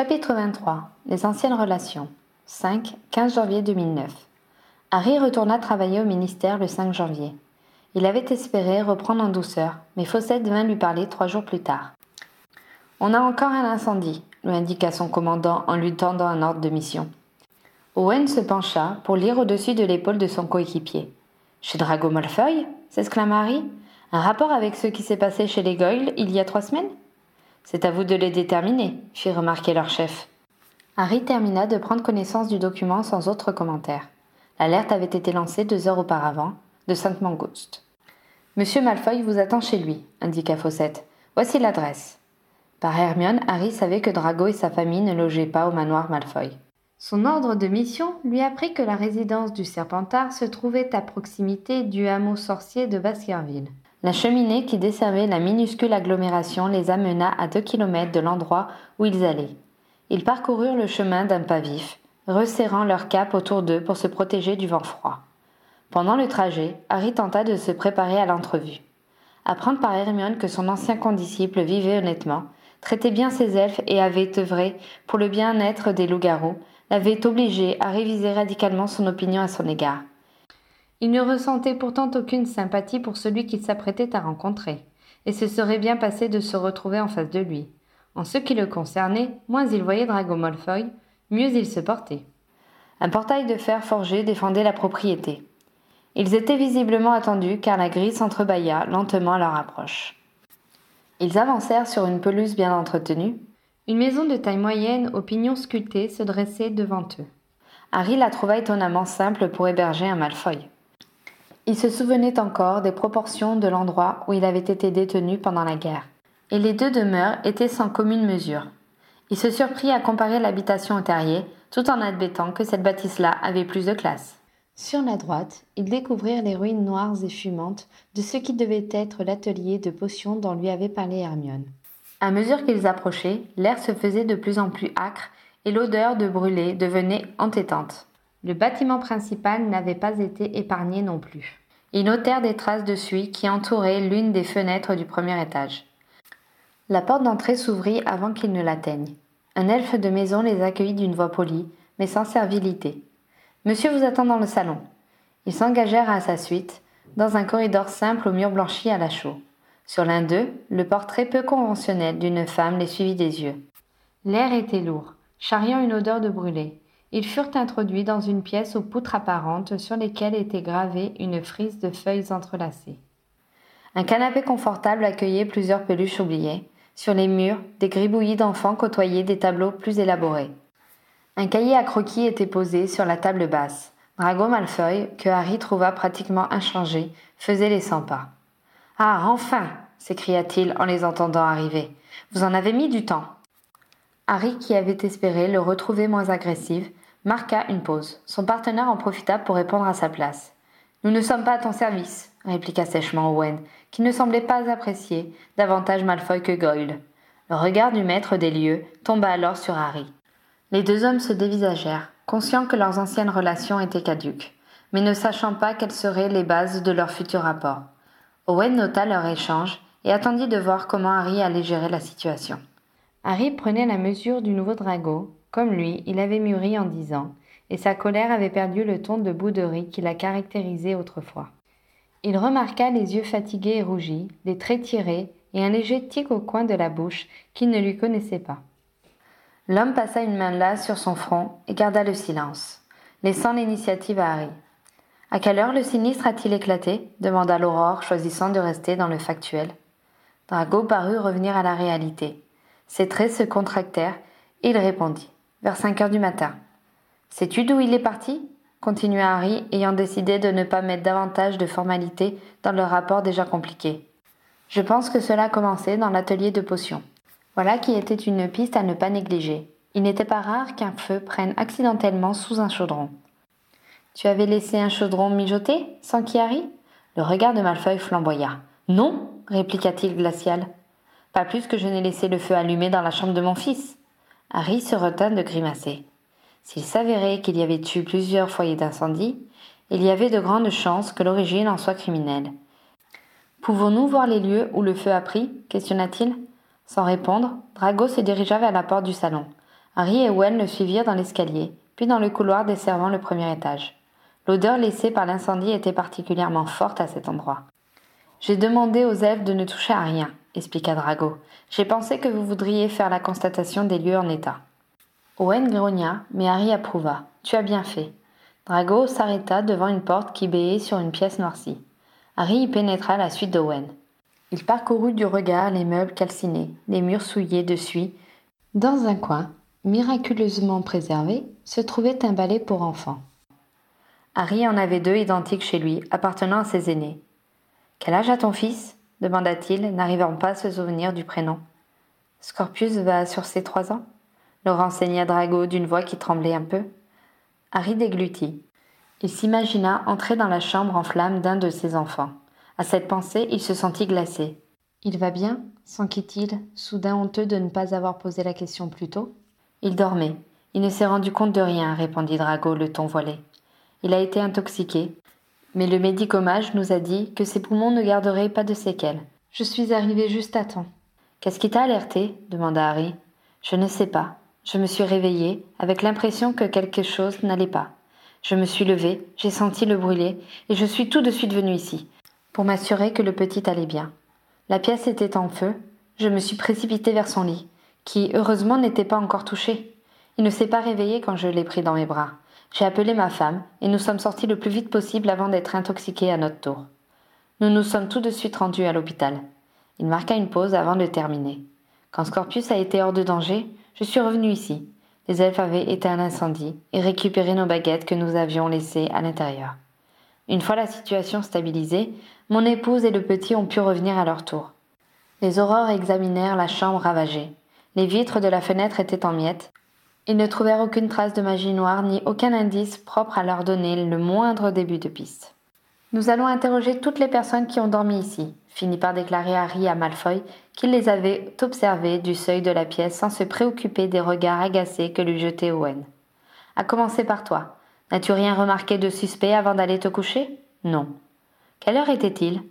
Chapitre 23 Les anciennes relations 5. 15 janvier 2009 Harry retourna travailler au ministère le 5 janvier. Il avait espéré reprendre en douceur, mais Fawcett vint lui parler trois jours plus tard. On a encore un incendie, lui indiqua son commandant en lui tendant un ordre de mission. Owen se pencha pour lire au-dessus de l'épaule de son coéquipier. Chez Drago Malfoy? s'exclama Harry. Un rapport avec ce qui s'est passé chez les Goyle il y a trois semaines? C'est à vous de les déterminer, fit remarquer leur chef. Harry termina de prendre connaissance du document sans autre commentaire. L'alerte avait été lancée deux heures auparavant, de Sainte Mangouste. Monsieur Malfoy vous attend chez lui, indiqua Fawcett. Voici l'adresse. Par Hermione, Harry savait que Drago et sa famille ne logeaient pas au manoir Malfoy. Son ordre de mission lui apprit que la résidence du Serpentard se trouvait à proximité du hameau sorcier de Baskerville. La cheminée qui desservait la minuscule agglomération les amena à deux kilomètres de l'endroit où ils allaient. Ils parcoururent le chemin d'un pas vif, resserrant leur cape autour d'eux pour se protéger du vent froid. Pendant le trajet, Harry tenta de se préparer à l'entrevue. Apprendre par Hermione que son ancien condisciple vivait honnêtement, traitait bien ses elfes et avait œuvré pour le bien-être des loups-garous, l'avait obligé à réviser radicalement son opinion à son égard. Il ne ressentait pourtant aucune sympathie pour celui qu'il s'apprêtait à rencontrer, et ce serait bien passé de se retrouver en face de lui. En ce qui le concernait, moins il voyait Drago Malfoy, mieux il se portait. Un portail de fer forgé défendait la propriété. Ils étaient visiblement attendus car la grille s'entrebâilla lentement à leur approche. Ils avancèrent sur une pelouse bien entretenue. Une maison de taille moyenne aux pignons sculptés se dressait devant eux. Harry la trouva étonnamment simple pour héberger un Malfoy. Il se souvenait encore des proportions de l'endroit où il avait été détenu pendant la guerre, et les deux demeures étaient sans commune mesure. Il se surprit à comparer l'habitation au terrier, tout en admettant que cette bâtisse-là avait plus de classe. Sur la droite, ils découvrirent les ruines noires et fumantes de ce qui devait être l'atelier de potions dont lui avait parlé Hermione. À mesure qu'ils approchaient, l'air se faisait de plus en plus âcre et l'odeur de brûlé devenait entêtante. Le bâtiment principal n'avait pas été épargné non plus. Ils notèrent des traces de suie qui entouraient l'une des fenêtres du premier étage. La porte d'entrée s'ouvrit avant qu'ils ne l'atteignent. Un elfe de maison les accueillit d'une voix polie, mais sans servilité. Monsieur vous attend dans le salon. Ils s'engagèrent à sa suite, dans un corridor simple aux murs blanchis à la chaux. Sur l'un d'eux, le portrait peu conventionnel d'une femme les suivit des yeux. L'air était lourd, charriant une odeur de brûlé. Ils furent introduits dans une pièce aux poutres apparentes sur lesquelles était gravée une frise de feuilles entrelacées. Un canapé confortable accueillait plusieurs peluches oubliées. Sur les murs, des gribouillis d'enfants côtoyaient des tableaux plus élaborés. Un cahier à croquis était posé sur la table basse. Drago Malfoy, que Harry trouva pratiquement inchangé, faisait les cent pas. Ah, enfin s'écria-t-il en les entendant arriver. Vous en avez mis du temps. Harry, qui avait espéré le retrouver moins agressif, marqua une pause. Son partenaire en profita pour répondre à sa place. Nous ne sommes pas à ton service, répliqua sèchement Owen, qui ne semblait pas apprécier davantage Malfoy que Goyle. Le regard du maître des lieux tomba alors sur Harry. Les deux hommes se dévisagèrent, conscients que leurs anciennes relations étaient caduques, mais ne sachant pas quelles seraient les bases de leur futur rapport. Owen nota leur échange et attendit de voir comment Harry allait gérer la situation. Harry prenait la mesure du nouveau drago. Comme lui, il avait mûri en dix ans, et sa colère avait perdu le ton de bouderie qui la caractérisait autrefois. Il remarqua les yeux fatigués et rougis, les traits tirés et un léger tic au coin de la bouche qu'il ne lui connaissait pas. L'homme passa une main lasse sur son front et garda le silence, laissant l'initiative à Harry. À quelle heure le sinistre a-t-il éclaté? demanda l'Aurore, choisissant de rester dans le factuel. Drago parut revenir à la réalité. Ses traits se contractèrent et il répondit Vers cinq heures du matin. Sais-tu d'où il est parti? continua Harry, ayant décidé de ne pas mettre davantage de formalités dans le rapport déjà compliqué. Je pense que cela a commencé dans l'atelier de potions. Voilà qui était une piste à ne pas négliger. Il n'était pas rare qu'un feu prenne accidentellement sous un chaudron. Tu avais laissé un chaudron mijoter? sans Harry Le regard de Malfeuille flamboya. Non, répliqua-t-il glacial. Pas plus que je n'ai laissé le feu allumé dans la chambre de mon fils. Harry se retint de grimacer. S'il s'avérait qu'il y avait eu plusieurs foyers d'incendie, il y avait de grandes chances que l'origine en soit criminelle. Pouvons-nous voir les lieux où le feu a pris? questionna-t-il. Sans répondre, Drago se dirigea vers la porte du salon. Harry et Owen le suivirent dans l'escalier, puis dans le couloir desservant le premier étage. L'odeur laissée par l'incendie était particulièrement forte à cet endroit. J'ai demandé aux elfes de ne toucher à rien, expliqua Drago. J'ai pensé que vous voudriez faire la constatation des lieux en état. Owen grogna, mais Harry approuva. Tu as bien fait. Drago s'arrêta devant une porte qui béait sur une pièce noircie. Harry y pénétra la suite d'Owen. Il parcourut du regard les meubles calcinés, les murs souillés de suie. Dans un coin, miraculeusement préservé, se trouvait un balai pour enfants. Harry en avait deux identiques chez lui, appartenant à ses aînés. Quel âge a ton fils? Demanda-t-il, n'arrivant pas à se souvenir du prénom. Scorpius va sur ses trois ans? Le renseigna Drago d'une voix qui tremblait un peu. Harry déglutit. Il s'imagina entrer dans la chambre en flammes d'un de ses enfants. À cette pensée, il se sentit glacé. Il va bien? s'enquit-il, soudain honteux de ne pas avoir posé la question plus tôt. Il dormait. Il ne s'est rendu compte de rien, répondit Drago, le ton voilé. Il a été intoxiqué. Mais le médicomage nous a dit que ses poumons ne garderaient pas de séquelles. Je suis arrivé juste à temps. Qu'est-ce qui t'a alerté demanda Harry. Je ne sais pas. Je me suis réveillée avec l'impression que quelque chose n'allait pas. Je me suis levée, j'ai senti le brûler, et je suis tout de suite venue ici, pour m'assurer que le petit allait bien. La pièce était en feu, je me suis précipitée vers son lit, qui heureusement n'était pas encore touché. Il ne s'est pas réveillé quand je l'ai pris dans mes bras. J'ai appelé ma femme, et nous sommes sortis le plus vite possible avant d'être intoxiqués à notre tour. Nous nous sommes tout de suite rendus à l'hôpital. Il marqua une pause avant de terminer. Quand Scorpius a été hors de danger, je suis revenu ici. Les elfes avaient éteint l'incendie et récupéré nos baguettes que nous avions laissées à l'intérieur. Une fois la situation stabilisée, mon épouse et le petit ont pu revenir à leur tour. Les aurores examinèrent la chambre ravagée. Les vitres de la fenêtre étaient en miettes. Ils ne trouvèrent aucune trace de magie noire ni aucun indice propre à leur donner le moindre début de piste. Nous allons interroger toutes les personnes qui ont dormi ici, finit par déclarer Harry à Malfoy qu'il les avait observés du seuil de la pièce sans se préoccuper des regards agacés que lui jetait Owen. À commencer par toi. N'as-tu rien remarqué de suspect avant d'aller te coucher? Non. Quelle heure était-il?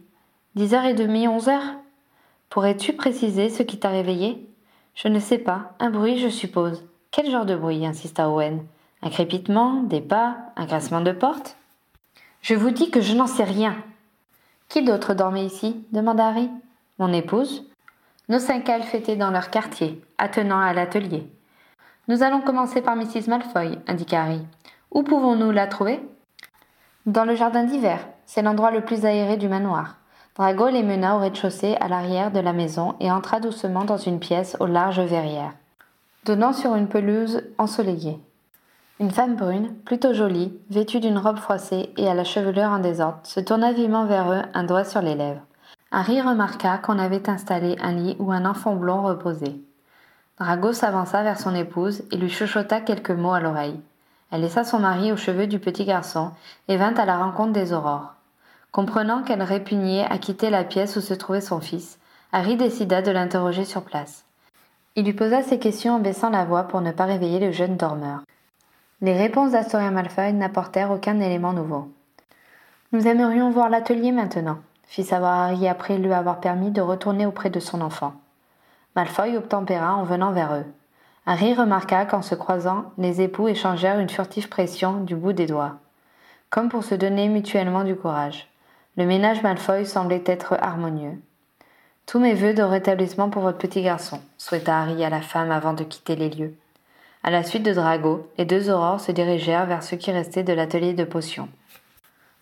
Dix heures et demie, onze heures? Pourrais-tu préciser ce qui t'a réveillé? Je ne sais pas. Un bruit, je suppose. Quel genre de bruit insista Owen? Un crépitement, des pas, un grincement de porte? Je vous dis que je n'en sais rien, qui d'autre dormait ici? demanda Harry. Mon épouse. Nos cinq elfes étaient dans leur quartier, attenant à l'atelier. Nous allons commencer par Mrs. Malfoy, indiqua Harry. Où pouvons-nous la trouver? Dans le jardin d'hiver. C'est l'endroit le plus aéré du manoir. Drago les mena au rez-de-chaussée à l'arrière de la maison et entra doucement dans une pièce aux larges verrières, donnant sur une pelouse ensoleillée. Une femme brune, plutôt jolie, vêtue d'une robe froissée et à la chevelure en désordre, se tourna vivement vers eux, un doigt sur les lèvres. Harry remarqua qu'on avait installé un lit où un enfant blond reposait. Drago s'avança vers son épouse et lui chuchota quelques mots à l'oreille. Elle laissa son mari aux cheveux du petit garçon et vint à la rencontre des aurores. Comprenant qu'elle répugnait à quitter la pièce où se trouvait son fils, Harry décida de l'interroger sur place. Il lui posa ses questions en baissant la voix pour ne pas réveiller le jeune dormeur. Les réponses d'Astoria Malfoy n'apportèrent aucun élément nouveau. Nous aimerions voir l'atelier maintenant, fit savoir Harry après lui avoir permis de retourner auprès de son enfant. Malfoy obtempéra en venant vers eux. Harry remarqua qu'en se croisant, les époux échangèrent une furtive pression du bout des doigts, comme pour se donner mutuellement du courage. Le ménage Malfoy semblait être harmonieux. Tous mes vœux de rétablissement pour votre petit garçon, souhaita Harry à la femme avant de quitter les lieux. À la suite de Drago, les deux aurores se dirigèrent vers ce qui restait de l'atelier de potions.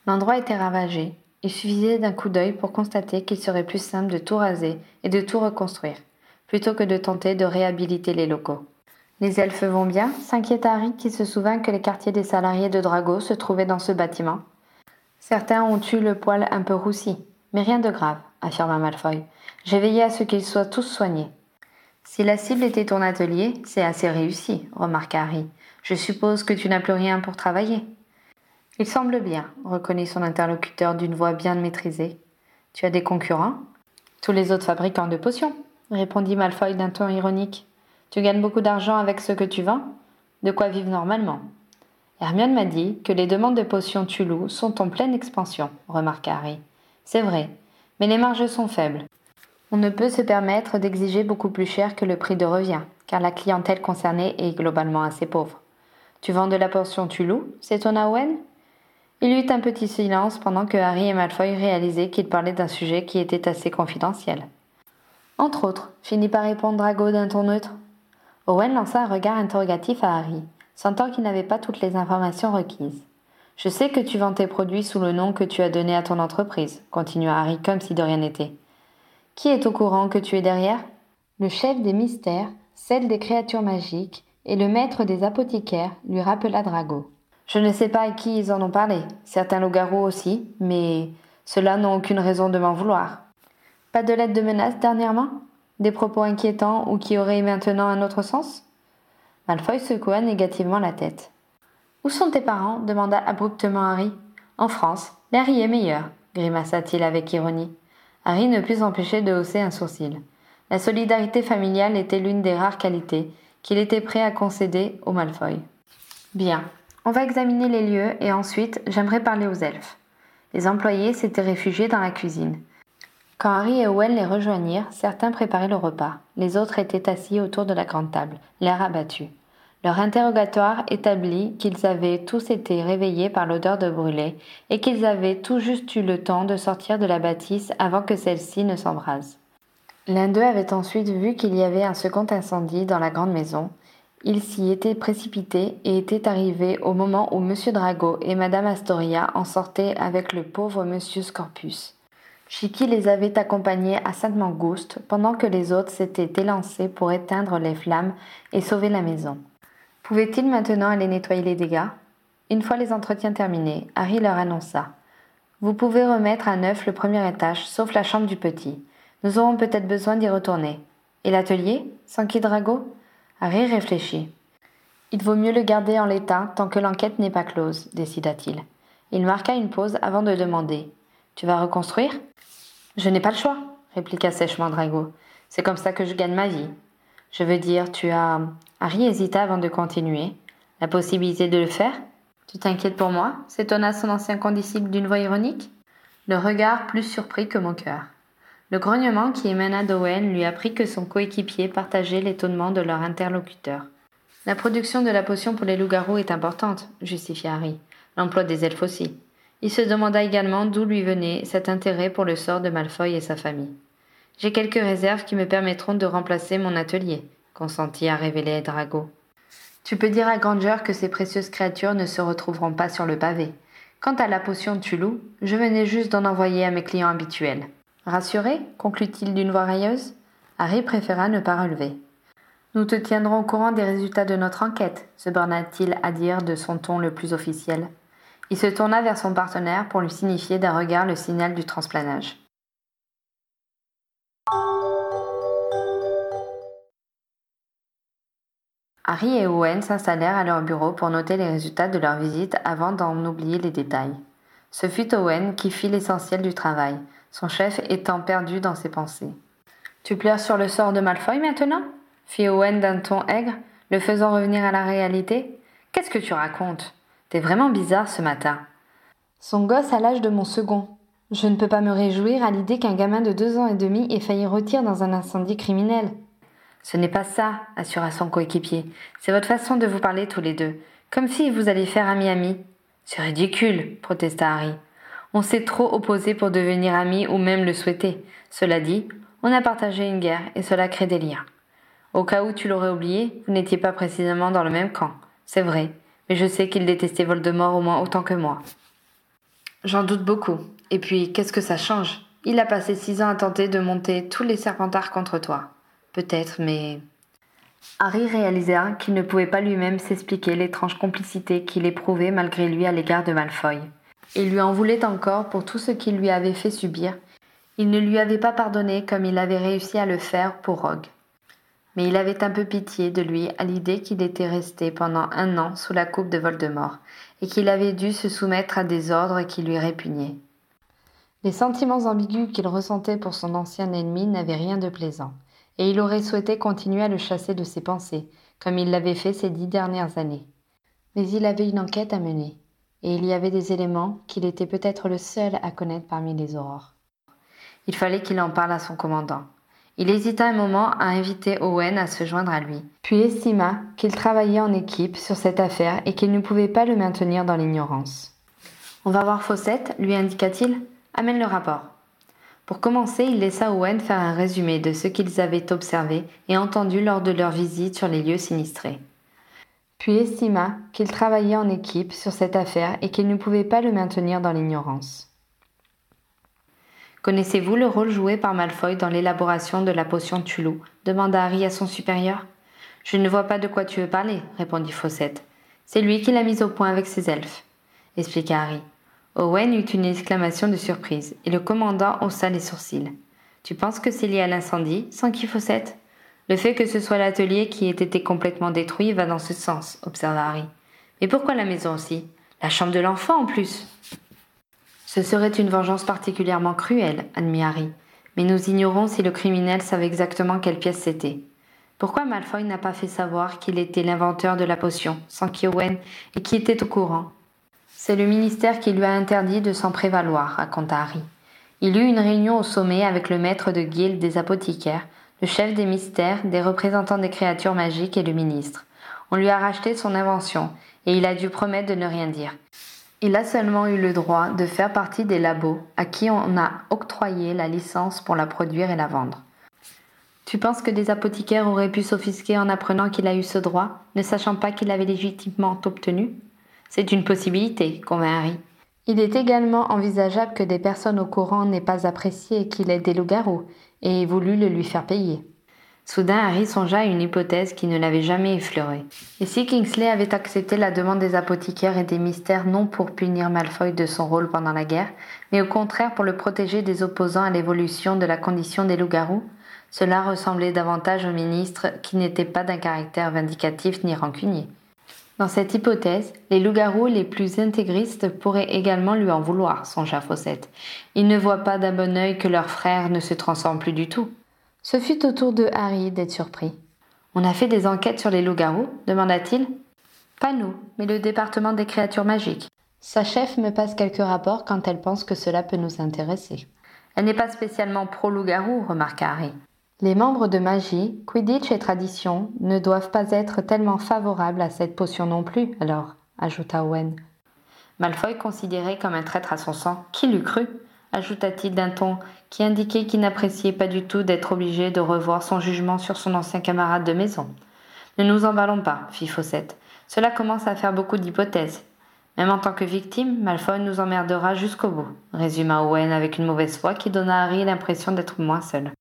L'endroit était ravagé. Il suffisait d'un coup d'œil pour constater qu'il serait plus simple de tout raser et de tout reconstruire, plutôt que de tenter de réhabiliter les locaux. Les elfes vont bien s'inquiéta Harry qui se souvint que les quartiers des salariés de Drago se trouvaient dans ce bâtiment. Certains ont eu le poil un peu roussi, mais rien de grave, affirma Malfoy. J'ai veillé à ce qu'ils soient tous soignés. Si la cible était ton atelier, c'est assez réussi, remarqua Harry. Je suppose que tu n'as plus rien pour travailler. Il semble bien, reconnut son interlocuteur d'une voix bien maîtrisée. Tu as des concurrents? Tous les autres fabricants de potions, répondit Malfoy d'un ton ironique. Tu gagnes beaucoup d'argent avec ce que tu vends? De quoi vivre normalement? Hermione m'a dit que les demandes de potions Tulou sont en pleine expansion, remarqua Harry. C'est vrai, mais les marges sont faibles. On ne peut se permettre d'exiger beaucoup plus cher que le prix de revient, car la clientèle concernée est globalement assez pauvre. Tu vends de la potion Tulou s'étonna Owen. Il y eut un petit silence pendant que Harry et Malfoy réalisaient qu'ils parlaient d'un sujet qui était assez confidentiel. Entre autres, finit par répondre Drago d'un ton neutre. Owen lança un regard interrogatif à Harry, sentant qu'il n'avait pas toutes les informations requises. Je sais que tu vends tes produits sous le nom que tu as donné à ton entreprise, continua Harry comme si de rien n'était. Qui est au courant que tu es derrière? Le chef des mystères, celle des créatures magiques et le maître des apothicaires, lui rappela Drago. Je ne sais pas à qui ils en ont parlé, certains loups-garous aussi, mais ceux-là n'ont aucune raison de m'en vouloir. Pas de lettres de menace dernièrement? Des propos inquiétants ou qui auraient maintenant un autre sens? Malfoy secoua négativement la tête. Où sont tes parents demanda abruptement Harry. En France. Larry est meilleur, grimaça-t-il avec ironie. Harry ne put s'empêcher de hausser un sourcil. La solidarité familiale était l'une des rares qualités qu'il était prêt à concéder au Malfoy. Bien, on va examiner les lieux et ensuite j'aimerais parler aux elfes. Les employés s'étaient réfugiés dans la cuisine. Quand Harry et Owen les rejoignirent, certains préparaient le repas, les autres étaient assis autour de la grande table, l'air abattu. Leur interrogatoire établit qu'ils avaient tous été réveillés par l'odeur de brûlé et qu'ils avaient tout juste eu le temps de sortir de la bâtisse avant que celle-ci ne s'embrase. L'un d'eux avait ensuite vu qu'il y avait un second incendie dans la grande maison. Il s'y était précipité et était arrivé au moment où M. Drago et Mme Astoria en sortaient avec le pauvre M. Scorpus. Chiki les avait accompagnés à Sainte-Mangouste pendant que les autres s'étaient élancés pour éteindre les flammes et sauver la maison. Pouvait-il maintenant aller nettoyer les dégâts? Une fois les entretiens terminés, Harry leur annonça Vous pouvez remettre à neuf le premier étage, sauf la chambre du petit. Nous aurons peut-être besoin d'y retourner. Et l'atelier? Sans qui Drago? Harry réfléchit. Il vaut mieux le garder en l'état tant que l'enquête n'est pas close, décida-t-il. Il marqua une pause avant de demander Tu vas reconstruire? Je n'ai pas le choix, répliqua sèchement Drago. C'est comme ça que je gagne ma vie. Je veux dire, tu as. Harry hésita avant de continuer. La possibilité de le faire? Tu t'inquiètes pour moi? S'étonna son ancien condisciple d'une voix ironique? Le regard plus surpris que mon cœur. Le grognement qui émana d'Owen lui apprit que son coéquipier partageait l'étonnement de leur interlocuteur. La production de la potion pour les loups-garous est importante, justifia Harry. L'emploi des elfes aussi. Il se demanda également d'où lui venait cet intérêt pour le sort de Malfoy et sa famille. J'ai quelques réserves qui me permettront de remplacer mon atelier, consentit à révéler Drago. Tu peux dire à Granger que ces précieuses créatures ne se retrouveront pas sur le pavé. Quant à la potion Tulou, je venais juste d'en envoyer à mes clients habituels. Rassuré conclut-il d'une voix railleuse. Harry préféra ne pas relever. Nous te tiendrons au courant des résultats de notre enquête, se borna-t-il à dire de son ton le plus officiel. Il se tourna vers son partenaire pour lui signifier d'un regard le signal du transplanage. Harry et Owen s'installèrent à leur bureau pour noter les résultats de leur visite avant d'en oublier les détails. Ce fut Owen qui fit l'essentiel du travail, son chef étant perdu dans ses pensées. Tu pleures sur le sort de Malfoy maintenant? fit Owen d'un ton aigre, le faisant revenir à la réalité. Qu'est-ce que tu racontes? T'es vraiment bizarre ce matin. Son gosse a l'âge de mon second. Je ne peux pas me réjouir à l'idée qu'un gamin de deux ans et demi ait failli rôtir dans un incendie criminel. Ce n'est pas ça, assura son coéquipier. C'est votre façon de vous parler tous les deux, comme si vous alliez faire ami-ami. C'est ridicule, protesta Harry. On s'est trop opposés pour devenir amis ou même le souhaiter. Cela dit, on a partagé une guerre et cela crée des liens. Au cas où tu l'aurais oublié, vous n'étiez pas précisément dans le même camp. C'est vrai, mais je sais qu'il détestait Voldemort au moins autant que moi. J'en doute beaucoup. Et puis, qu'est-ce que ça change? Il a passé six ans à tenter de monter tous les serpentards contre toi. Peut-être, mais. Harry réalisa qu'il ne pouvait pas lui-même s'expliquer l'étrange complicité qu'il éprouvait malgré lui à l'égard de Malfoy. Il lui en voulait encore pour tout ce qu'il lui avait fait subir. Il ne lui avait pas pardonné comme il avait réussi à le faire pour Rogue. Mais il avait un peu pitié de lui à l'idée qu'il était resté pendant un an sous la coupe de Voldemort et qu'il avait dû se soumettre à des ordres qui lui répugnaient. Les sentiments ambigus qu'il ressentait pour son ancien ennemi n'avaient rien de plaisant et il aurait souhaité continuer à le chasser de ses pensées, comme il l'avait fait ces dix dernières années. Mais il avait une enquête à mener, et il y avait des éléments qu'il était peut-être le seul à connaître parmi les aurores. Il fallait qu'il en parle à son commandant. Il hésita un moment à inviter Owen à se joindre à lui, puis estima qu'il travaillait en équipe sur cette affaire et qu'il ne pouvait pas le maintenir dans l'ignorance. On va voir Fawcett, lui indiqua-t-il. Amène le rapport. Pour commencer, il laissa Owen faire un résumé de ce qu'ils avaient observé et entendu lors de leur visite sur les lieux sinistrés. Puis estima qu'il travaillait en équipe sur cette affaire et qu'il ne pouvait pas le maintenir dans l'ignorance. Connaissez-vous le rôle joué par Malfoy dans l'élaboration de la potion Tulou demanda Harry à son supérieur. Je ne vois pas de quoi tu veux parler, répondit Fawcett. C'est lui qui l'a mise au point avec ses elfes, expliqua Harry. Owen eut une exclamation de surprise, et le commandant haussa les sourcils. Tu penses que c'est lié à l'incendie, qui Fawcett Le fait que ce soit l'atelier qui ait été complètement détruit va dans ce sens, observa Harry. Mais pourquoi la maison aussi? La chambre de l'enfant en plus ce serait une vengeance particulièrement cruelle, admit Harry, mais nous ignorons si le criminel savait exactement quelle pièce c'était. Pourquoi Malfoy n'a pas fait savoir qu'il était l'inventeur de la potion, sans qu'Owen et qui était au courant? C'est le ministère qui lui a interdit de s'en prévaloir, raconta Harry. Il eut une réunion au sommet avec le maître de guilde des apothicaires, le chef des mystères, des représentants des créatures magiques et le ministre. On lui a racheté son invention, et il a dû promettre de ne rien dire. Il a seulement eu le droit de faire partie des labos à qui on a octroyé la licence pour la produire et la vendre. Tu penses que des apothicaires auraient pu s'offisquer en apprenant qu'il a eu ce droit, ne sachant pas qu'il l'avait légitimement obtenu? C'est une possibilité, convainc Harry. Il est également envisageable que des personnes au courant n'aient pas apprécié qu'il ait des loups-garous et aient voulu le lui faire payer. Soudain, Harry songea à une hypothèse qui ne l'avait jamais effleurée. Et si Kingsley avait accepté la demande des apothicaires et des mystères non pour punir Malfoy de son rôle pendant la guerre, mais au contraire pour le protéger des opposants à l'évolution de la condition des loups-garous, cela ressemblait davantage au ministre qui n'était pas d'un caractère vindicatif ni rancunier. Dans cette hypothèse, les loups-garous les plus intégristes pourraient également lui en vouloir, songea Fawcett. Ils ne voient pas d'un bon œil que leur frère ne se transforme plus du tout. Ce fut au tour de Harry d'être surpris. On a fait des enquêtes sur les loups-garous demanda-t-il. Pas nous, mais le département des créatures magiques. Sa chef me passe quelques rapports quand elle pense que cela peut nous intéresser. Elle n'est pas spécialement pro-loup-garou, remarqua Harry. Les membres de magie, Quidditch et tradition ne doivent pas être tellement favorables à cette potion non plus, alors, ajouta Owen. Malfoy considéré comme un traître à son sang, qui l'eût cru? ajouta-t-il d'un ton qui indiquait qu'il n'appréciait pas du tout d'être obligé de revoir son jugement sur son ancien camarade de maison. Ne nous emballons pas, fit Fawcett. Cela commence à faire beaucoup d'hypothèses. Même en tant que victime, Malfoy nous emmerdera jusqu'au bout, résuma Owen avec une mauvaise foi qui donna à Harry l'impression d'être moins seul.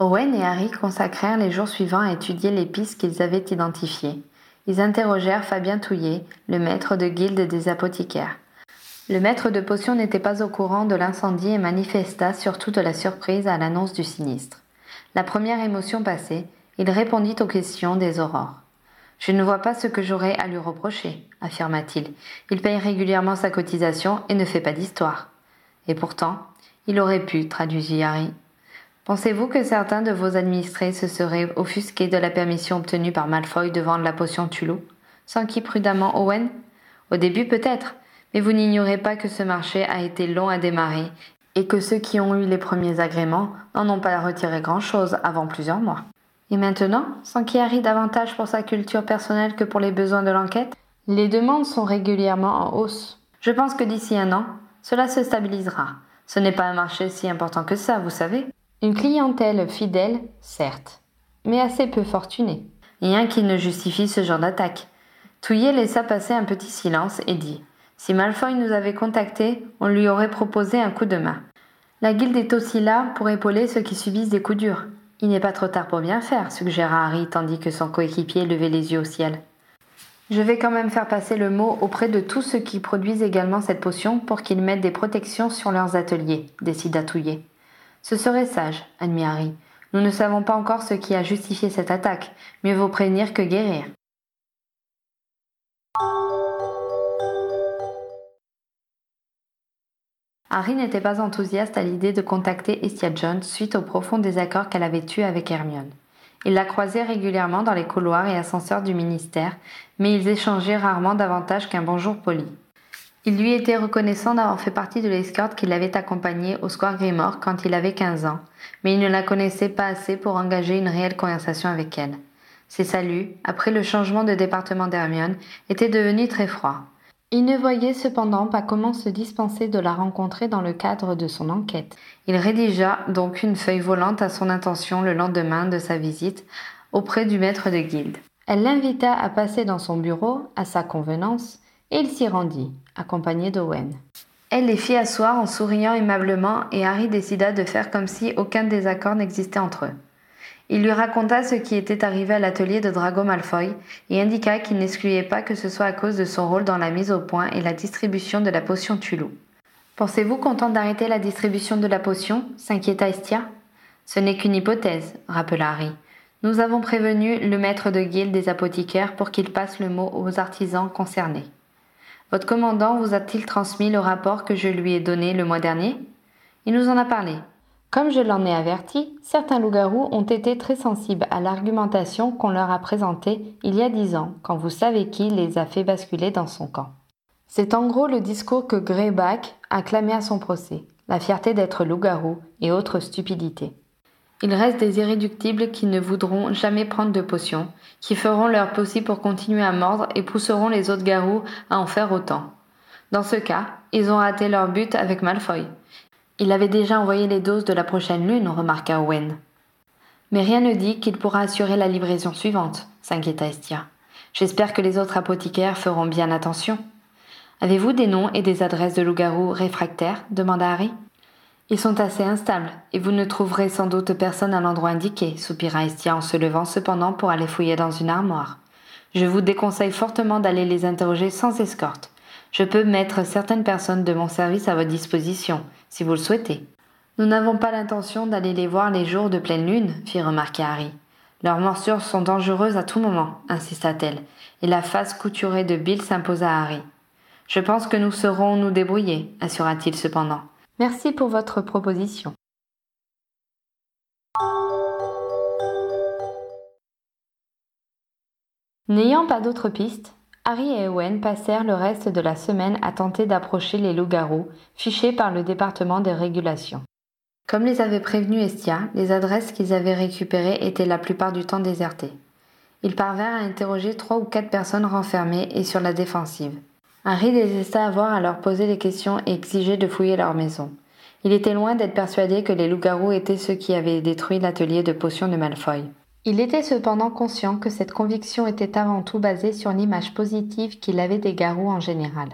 Owen et Harry consacrèrent les jours suivants à étudier les pistes qu'ils avaient identifiées. Ils interrogèrent Fabien Touillet, le maître de guilde des apothicaires. Le maître de potion n'était pas au courant de l'incendie et manifesta surtout de la surprise à l'annonce du sinistre. La première émotion passée, il répondit aux questions des aurores. Je ne vois pas ce que j'aurais à lui reprocher, affirma-t-il. Il paye régulièrement sa cotisation et ne fait pas d'histoire. Et pourtant, il aurait pu, traduisit Harry. Pensez-vous que certains de vos administrés se seraient offusqués de la permission obtenue par Malfoy de vendre la potion Sans qui prudemment Owen? Au début peut-être, mais vous n'ignorez pas que ce marché a été long à démarrer et que ceux qui ont eu les premiers agréments n'en ont pas retiré grand-chose avant plusieurs mois. Et maintenant, arrive davantage pour sa culture personnelle que pour les besoins de l'enquête, les demandes sont régulièrement en hausse. Je pense que d'ici un an, cela se stabilisera. Ce n'est pas un marché si important que ça, vous savez. Une clientèle fidèle, certes, mais assez peu fortunée. Rien qui ne justifie ce genre d'attaque. Touillet laissa passer un petit silence et dit Si Malfoy nous avait contactés, on lui aurait proposé un coup de main. La guilde est aussi là pour épauler ceux qui subissent des coups durs. Il n'est pas trop tard pour bien faire, suggéra Harry tandis que son coéquipier levait les yeux au ciel. Je vais quand même faire passer le mot auprès de tous ceux qui produisent également cette potion pour qu'ils mettent des protections sur leurs ateliers, décida Touillet. Ce serait sage, admit Harry. Nous ne savons pas encore ce qui a justifié cette attaque. Mieux vaut prévenir que guérir. Harry n'était pas enthousiaste à l'idée de contacter Estia Jones suite au profond désaccord qu'elle avait eu avec Hermione. Il la croisait régulièrement dans les couloirs et ascenseurs du ministère, mais ils échangeaient rarement davantage qu'un bonjour poli. Il lui était reconnaissant d'avoir fait partie de l'escorte qui l'avait accompagné au Square Grimore quand il avait 15 ans, mais il ne la connaissait pas assez pour engager une réelle conversation avec elle. Ses saluts, après le changement de département d'Hermione, étaient devenus très froids. Il ne voyait cependant pas comment se dispenser de la rencontrer dans le cadre de son enquête. Il rédigea donc une feuille volante à son intention le lendemain de sa visite auprès du maître de guilde. Elle l'invita à passer dans son bureau, à sa convenance, et il s'y rendit, accompagné d'Owen. Elle les fit asseoir en souriant aimablement et Harry décida de faire comme si aucun désaccord n'existait entre eux. Il lui raconta ce qui était arrivé à l'atelier de Drago Malfoy et indiqua qu'il n'excluait pas que ce soit à cause de son rôle dans la mise au point et la distribution de la potion Tulou. Pensez-vous qu'on tente d'arrêter la distribution de la potion? s'inquiéta Estia. Ce n'est qu'une hypothèse, rappela Harry. Nous avons prévenu le maître de guilde des apothicaires pour qu'il passe le mot aux artisans concernés. Votre commandant vous a-t-il transmis le rapport que je lui ai donné le mois dernier? Il nous en a parlé, comme je l'en ai averti, certains loups-garous ont été très sensibles à l'argumentation qu'on leur a présentée il y a dix ans, quand vous savez qui les a fait basculer dans son camp. C'est en gros le discours que Greyback a clamé à son procès, la fierté d'être loup-garou et autres stupidités. Il reste des irréductibles qui ne voudront jamais prendre de potions, qui feront leur possible pour continuer à mordre et pousseront les autres garous à en faire autant. Dans ce cas, ils ont raté leur but avec Malfoy. Il avait déjà envoyé les doses de la prochaine lune, remarqua Owen. Mais rien ne dit qu'il pourra assurer la livraison suivante, s'inquiéta Estia. J'espère que les autres apothicaires feront bien attention. Avez-vous des noms et des adresses de loups-garous réfractaires demanda Harry. Ils sont assez instables, et vous ne trouverez sans doute personne à l'endroit indiqué, soupira Estia en se levant cependant pour aller fouiller dans une armoire. Je vous déconseille fortement d'aller les interroger sans escorte. Je peux mettre certaines personnes de mon service à votre disposition, si vous le souhaitez. Nous n'avons pas l'intention d'aller les voir les jours de pleine lune, fit remarquer Harry. Leurs morsures sont dangereuses à tout moment, insista-t-elle, et la face couturée de Bill s'imposa à Harry. Je pense que nous saurons nous débrouiller, assura-t-il cependant. Merci pour votre proposition. N'ayant pas d'autres pistes, Harry et Owen passèrent le reste de la semaine à tenter d'approcher les loups-garous, fichés par le département des régulations. Comme les avait prévenus Estia, les adresses qu'ils avaient récupérées étaient la plupart du temps désertées. Ils parvinrent à interroger trois ou quatre personnes renfermées et sur la défensive. Harry désista avoir à leur poser des questions et exiger de fouiller leur maison. Il était loin d'être persuadé que les loups-garous étaient ceux qui avaient détruit l'atelier de potions de Malfoy. Il était cependant conscient que cette conviction était avant tout basée sur l'image positive qu'il avait des garous en général,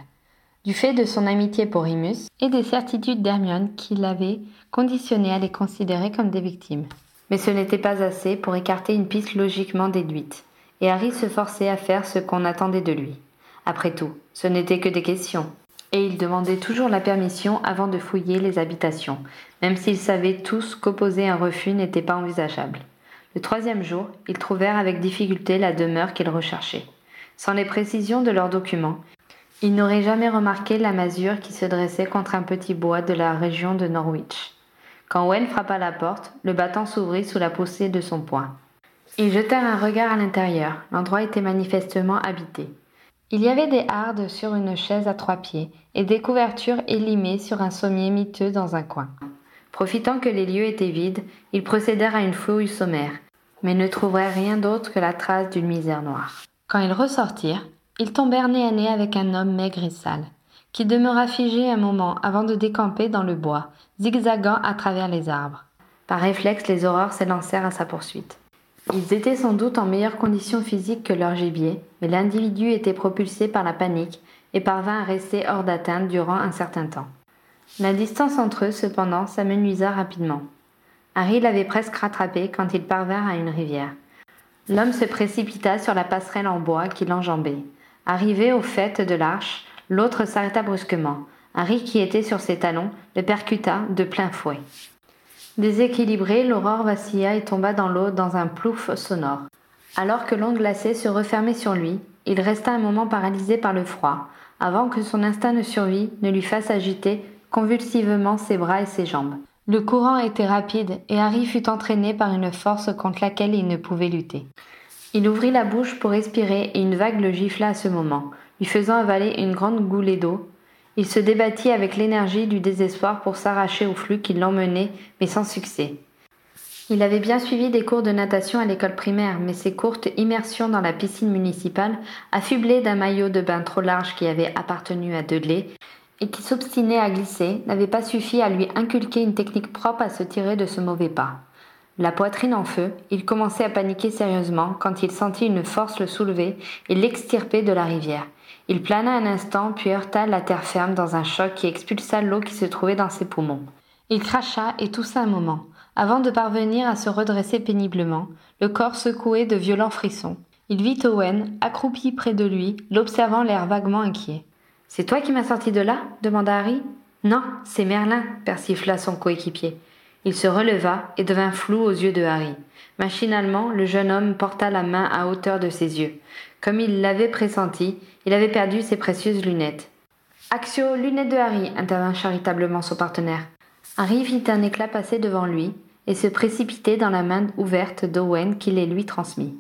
du fait de son amitié pour Remus et des certitudes d'Hermione qui l'avaient conditionné à les considérer comme des victimes. Mais ce n'était pas assez pour écarter une piste logiquement déduite, et Harry se forçait à faire ce qu'on attendait de lui. Après tout, ce n'était que des questions, et il demandait toujours la permission avant de fouiller les habitations, même s'ils savaient tous qu'opposer un refus n'était pas envisageable. Le troisième jour, ils trouvèrent avec difficulté la demeure qu'ils recherchaient. Sans les précisions de leurs documents, ils n'auraient jamais remarqué la masure qui se dressait contre un petit bois de la région de Norwich. Quand Owen frappa la porte, le battant s'ouvrit sous la poussée de son poing. Ils jetèrent un regard à l'intérieur. L'endroit était manifestement habité. Il y avait des hardes sur une chaise à trois pieds et des couvertures élimées sur un sommier miteux dans un coin. Profitant que les lieux étaient vides, ils procédèrent à une fouille sommaire mais ne trouvèrent rien d'autre que la trace d'une misère noire. Quand ils ressortirent, ils tombèrent nez à nez avec un homme maigre et sale, qui demeura figé un moment avant de décamper dans le bois, zigzagant à travers les arbres. Par réflexe, les horreurs s'élancèrent à sa poursuite. Ils étaient sans doute en meilleure condition physique que leur gibier, mais l'individu était propulsé par la panique et parvint à rester hors d'atteinte durant un certain temps. La distance entre eux, cependant, s'amenuisa rapidement. Harry l'avait presque rattrapé quand ils parvinrent à une rivière. L'homme se précipita sur la passerelle en bois qui l'enjambait. Arrivé au fait de l'arche, l'autre s'arrêta brusquement. Harry, qui était sur ses talons, le percuta de plein fouet. Déséquilibré, l'aurore vacilla et tomba dans l'eau dans un plouf sonore. Alors que l'onde glacée se refermait sur lui, il resta un moment paralysé par le froid, avant que son instinct de survie ne lui fasse agiter convulsivement ses bras et ses jambes. Le courant était rapide et Harry fut entraîné par une force contre laquelle il ne pouvait lutter. Il ouvrit la bouche pour respirer et une vague le gifla à ce moment, lui faisant avaler une grande goulée d'eau. Il se débattit avec l'énergie du désespoir pour s'arracher au flux qui l'emmenait, mais sans succès. Il avait bien suivi des cours de natation à l'école primaire, mais ses courtes immersions dans la piscine municipale, affublées d'un maillot de bain trop large qui avait appartenu à Dudley, et qui s'obstinait à glisser, n'avaient pas suffi à lui inculquer une technique propre à se tirer de ce mauvais pas. La poitrine en feu, il commençait à paniquer sérieusement quand il sentit une force le soulever et l'extirper de la rivière. Il plana un instant, puis heurta la terre ferme dans un choc qui expulsa l'eau qui se trouvait dans ses poumons. Il cracha et toussa un moment, avant de parvenir à se redresser péniblement, le corps secoué de violents frissons. Il vit Owen, accroupi près de lui, l'observant l'air vaguement inquiet. C'est toi qui m'as sorti de là? demanda Harry. Non, c'est Merlin, persifla son coéquipier. Il se releva et devint flou aux yeux de Harry. Machinalement, le jeune homme porta la main à hauteur de ses yeux. Comme il l'avait pressenti, il avait perdu ses précieuses lunettes. Axio, lunettes de Harry, intervint charitablement son partenaire. Harry vit un éclat passer devant lui et se précipiter dans la main ouverte d'Owen qui les lui transmit.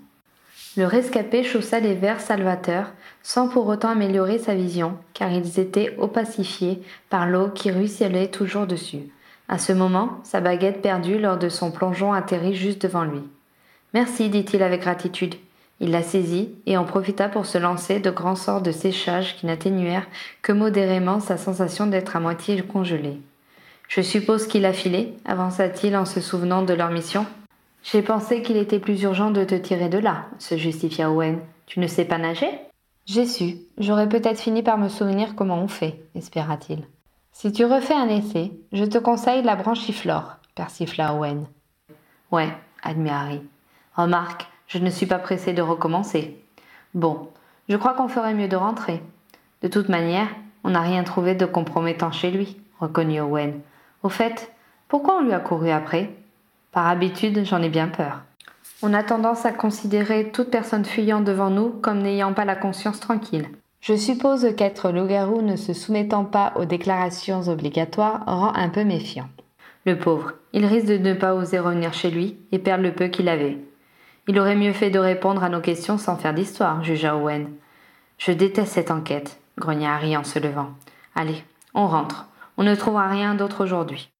Le rescapé chaussa les verres salvateurs, sans pour autant améliorer sa vision, car ils étaient opacifiés par l'eau qui ruisselait toujours dessus. À ce moment, sa baguette perdue lors de son plongeon atterrit juste devant lui. Merci, dit-il avec gratitude. Il la saisit et en profita pour se lancer de grands sorts de séchage qui n'atténuèrent que modérément sa sensation d'être à moitié congelé. Je suppose qu'il a filé, avança-t-il en se souvenant de leur mission. J'ai pensé qu'il était plus urgent de te tirer de là, se justifia Owen. Tu ne sais pas nager? J'ai su. J'aurais peut-être fini par me souvenir comment on fait, espéra-t-il. Si tu refais un essai, je te conseille la branchiflore, persifla Owen. Ouais, admit Harry. Remarque, je ne suis pas pressé de recommencer. Bon, je crois qu'on ferait mieux de rentrer. De toute manière, on n'a rien trouvé de compromettant chez lui, reconnut Owen. Au fait, pourquoi on lui a couru après? Par habitude, j'en ai bien peur. On a tendance à considérer toute personne fuyant devant nous comme n'ayant pas la conscience tranquille. Je suppose qu'être loup-garou ne se soumettant pas aux déclarations obligatoires rend un peu méfiant. Le pauvre, il risque de ne pas oser revenir chez lui et perdre le peu qu'il avait. Il aurait mieux fait de répondre à nos questions sans faire d'histoire, jugea Owen. Je déteste cette enquête, grogna Harry en se levant. Allez, on rentre. On ne trouvera rien d'autre aujourd'hui.